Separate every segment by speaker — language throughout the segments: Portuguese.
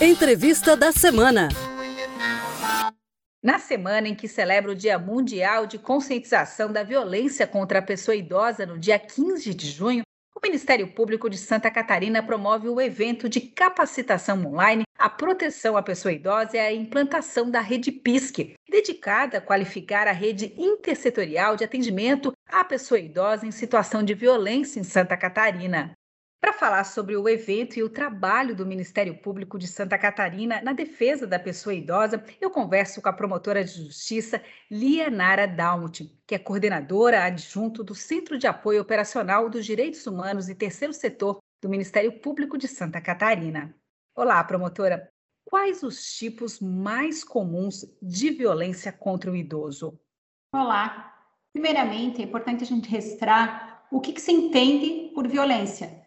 Speaker 1: Entrevista da semana.
Speaker 2: Na semana em que celebra o Dia Mundial de Conscientização da Violência contra a Pessoa Idosa, no dia 15 de junho, o Ministério Público de Santa Catarina promove o evento de capacitação online à proteção à pessoa idosa e à implantação da rede PISC, dedicada a qualificar a rede intersetorial de atendimento à pessoa idosa em situação de violência em Santa Catarina. Para falar sobre o evento e o trabalho do Ministério Público de Santa Catarina na defesa da pessoa idosa, eu converso com a promotora de justiça Lianara Dalmut, que é coordenadora adjunto do Centro de Apoio Operacional dos Direitos Humanos e Terceiro Setor do Ministério Público de Santa Catarina. Olá, promotora. Quais os tipos mais comuns de violência contra o idoso?
Speaker 3: Olá. Primeiramente, é importante a gente registrar o que, que se entende por violência.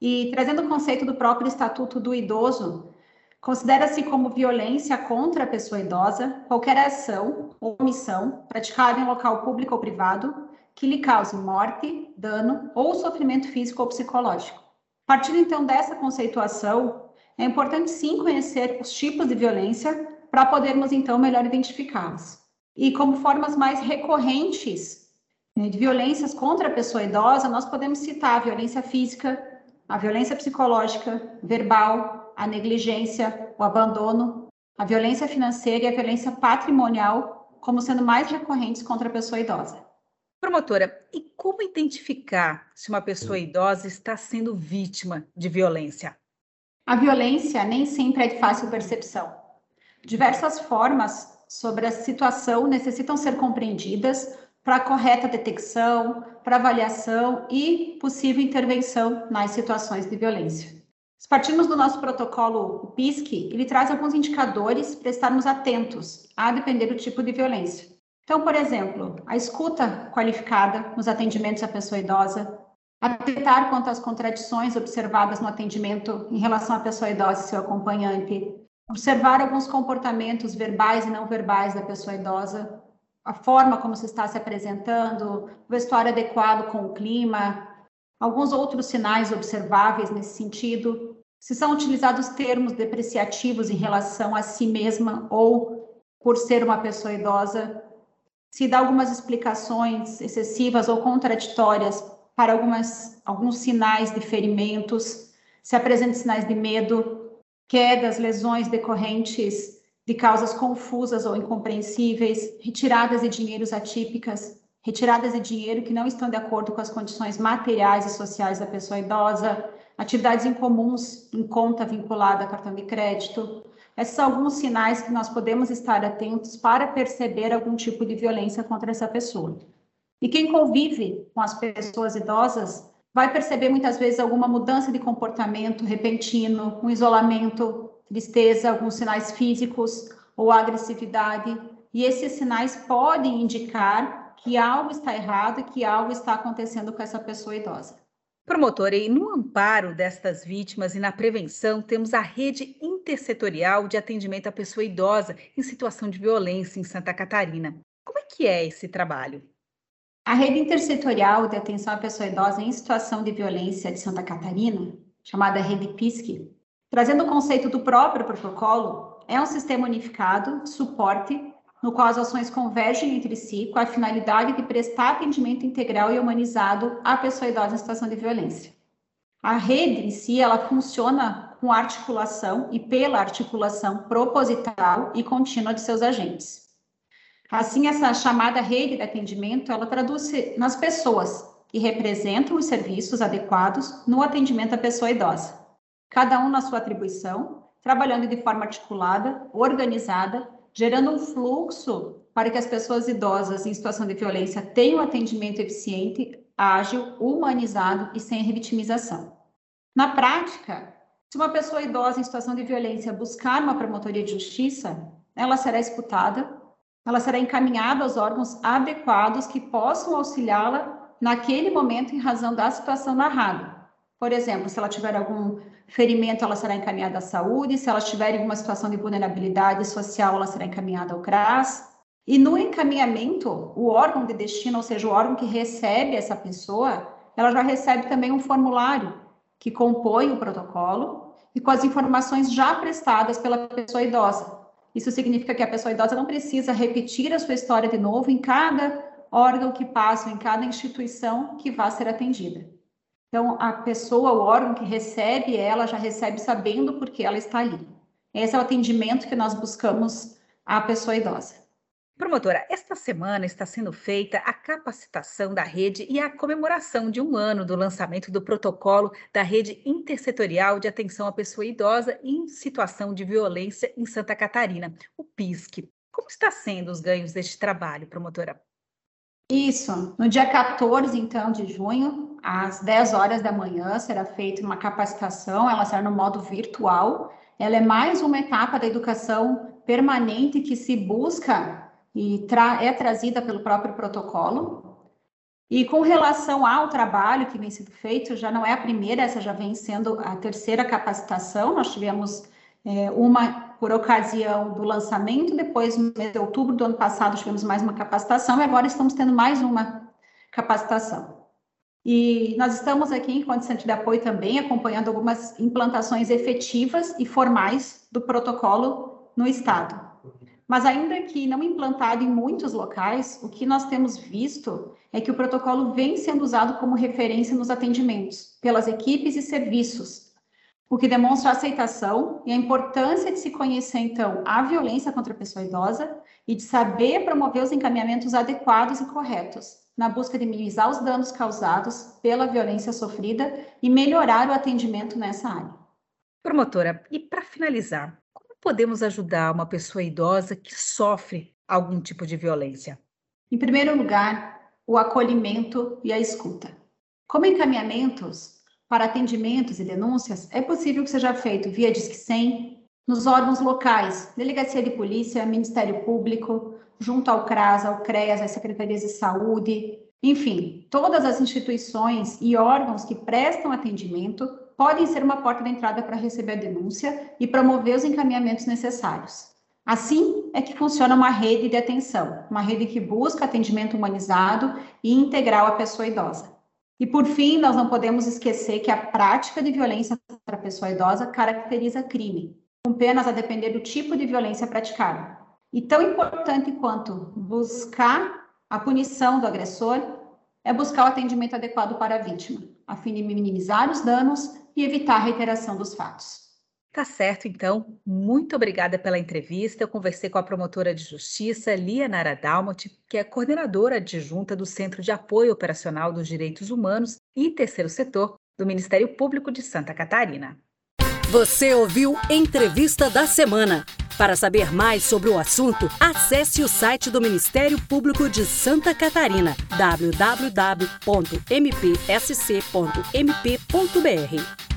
Speaker 3: E trazendo o conceito do próprio Estatuto do Idoso, considera-se como violência contra a pessoa idosa qualquer ação ou omissão praticada em local público ou privado que lhe cause morte, dano ou sofrimento físico ou psicológico. Partindo então dessa conceituação, é importante sim conhecer os tipos de violência para podermos então melhor identificá-los. E como formas mais recorrentes né, de violências contra a pessoa idosa, nós podemos citar a violência física, a violência psicológica, verbal, a negligência, o abandono, a violência financeira e a violência patrimonial como sendo mais recorrentes contra a pessoa idosa.
Speaker 2: Promotora, e como identificar se uma pessoa idosa está sendo vítima de violência?
Speaker 3: A violência nem sempre é de fácil percepção. Diversas formas sobre a situação necessitam ser compreendidas para correta detecção, para avaliação e possível intervenção nas situações de violência. Se partimos do nosso protocolo, o PISC, ele traz alguns indicadores para estarmos atentos, a depender do tipo de violência. Então, por exemplo, a escuta qualificada nos atendimentos à pessoa idosa, atentar quanto às contradições observadas no atendimento em relação à pessoa idosa e seu acompanhante, observar alguns comportamentos verbais e não verbais da pessoa idosa, a forma como se está se apresentando, o vestuário adequado com o clima, alguns outros sinais observáveis nesse sentido, se são utilizados termos depreciativos em relação a si mesma ou por ser uma pessoa idosa, se dá algumas explicações excessivas ou contraditórias para algumas, alguns sinais de ferimentos, se apresentam sinais de medo, quedas, lesões decorrentes de causas confusas ou incompreensíveis, retiradas de dinheiros atípicas, retiradas de dinheiro que não estão de acordo com as condições materiais e sociais da pessoa idosa, atividades incomuns em conta vinculada a cartão de crédito. Esses são alguns sinais que nós podemos estar atentos para perceber algum tipo de violência contra essa pessoa. E quem convive com as pessoas idosas vai perceber muitas vezes alguma mudança de comportamento repentino, um isolamento, tristeza, alguns sinais físicos ou agressividade. E esses sinais podem indicar que algo está errado e que algo está acontecendo com essa pessoa idosa.
Speaker 2: Promotora, e no amparo destas vítimas e na prevenção, temos a rede intersetorial de atendimento à pessoa idosa em situação de violência em Santa Catarina. Como é que é esse trabalho?
Speaker 3: A rede intersetorial de atenção à pessoa idosa em situação de violência de Santa Catarina, chamada Rede PISC, Trazendo o conceito do próprio protocolo, é um sistema unificado de suporte no qual as ações convergem entre si com a finalidade de prestar atendimento integral e humanizado à pessoa idosa em situação de violência. A rede em si, ela funciona com articulação e pela articulação proposital e contínua de seus agentes. Assim, essa chamada rede de atendimento, ela traduz nas pessoas que representam os serviços adequados no atendimento à pessoa idosa cada um na sua atribuição, trabalhando de forma articulada, organizada, gerando um fluxo para que as pessoas idosas em situação de violência tenham atendimento eficiente, ágil, humanizado e sem revitimização. Na prática, se uma pessoa idosa em situação de violência buscar uma promotoria de justiça, ela será escutada, ela será encaminhada aos órgãos adequados que possam auxiliá-la naquele momento em razão da situação narrada. Por exemplo, se ela tiver algum ferimento, ela será encaminhada à saúde, se ela tiver alguma situação de vulnerabilidade social, ela será encaminhada ao CRAS. E no encaminhamento, o órgão de destino, ou seja, o órgão que recebe essa pessoa, ela já recebe também um formulário que compõem o protocolo e com as informações já prestadas pela pessoa idosa. Isso significa que a pessoa idosa não precisa repetir a sua história de novo em cada órgão que passa, em cada instituição que vá ser atendida. Então, a pessoa, o órgão que recebe ela, já recebe sabendo por que ela está ali. Esse é o atendimento que nós buscamos à pessoa idosa.
Speaker 2: Promotora, esta semana está sendo feita a capacitação da rede e a comemoração de um ano do lançamento do protocolo da Rede Intersetorial de Atenção à Pessoa Idosa em Situação de Violência em Santa Catarina, o PISC. Como está sendo os ganhos deste trabalho, promotora?
Speaker 3: Isso. No dia 14, então, de junho, às 10 horas da manhã, será feita uma capacitação, ela será no modo virtual. Ela é mais uma etapa da educação permanente que se busca e tra é trazida pelo próprio protocolo. E com relação ao trabalho que vem sendo feito, já não é a primeira, essa já vem sendo a terceira capacitação. Nós tivemos é, uma por ocasião do lançamento, depois, no mês de outubro do ano passado, tivemos mais uma capacitação, e agora estamos tendo mais uma capacitação. E nós estamos aqui, enquanto centro de apoio, também acompanhando algumas implantações efetivas e formais do protocolo no Estado. Mas ainda que não implantado em muitos locais, o que nós temos visto é que o protocolo vem sendo usado como referência nos atendimentos pelas equipes e serviços, o que demonstra a aceitação e a importância de se conhecer então a violência contra a pessoa idosa e de saber promover os encaminhamentos adequados e corretos na busca de minimizar os danos causados pela violência sofrida e melhorar o atendimento nessa área.
Speaker 2: Promotora, e para finalizar, podemos ajudar uma pessoa idosa que sofre algum tipo de violência?
Speaker 3: Em primeiro lugar, o acolhimento e a escuta. Como encaminhamentos para atendimentos e denúncias, é possível que seja feito via Disque 100, nos órgãos locais, Delegacia de Polícia, Ministério Público, junto ao CRAS, ao CREAS, às Secretarias de Saúde, enfim, todas as instituições e órgãos que prestam atendimento podem ser uma porta de entrada para receber a denúncia e promover os encaminhamentos necessários. Assim é que funciona uma rede de atenção, uma rede que busca atendimento humanizado e integral à pessoa idosa. E por fim, nós não podemos esquecer que a prática de violência contra a pessoa idosa caracteriza crime, com penas a depender do tipo de violência praticada. E tão importante quanto buscar a punição do agressor é buscar o atendimento adequado para a vítima, a fim de minimizar os danos e evitar a reiteração dos fatos.
Speaker 2: Tá certo, então. Muito obrigada pela entrevista. Eu conversei com a promotora de justiça, Lia Nara Dalmot, que é coordenadora adjunta do Centro de Apoio Operacional dos Direitos Humanos e Terceiro Setor do Ministério Público de Santa Catarina.
Speaker 1: Você ouviu Entrevista da Semana. Para saber mais sobre o assunto, acesse o site do Ministério Público de Santa Catarina, www.mpsc.mp.br.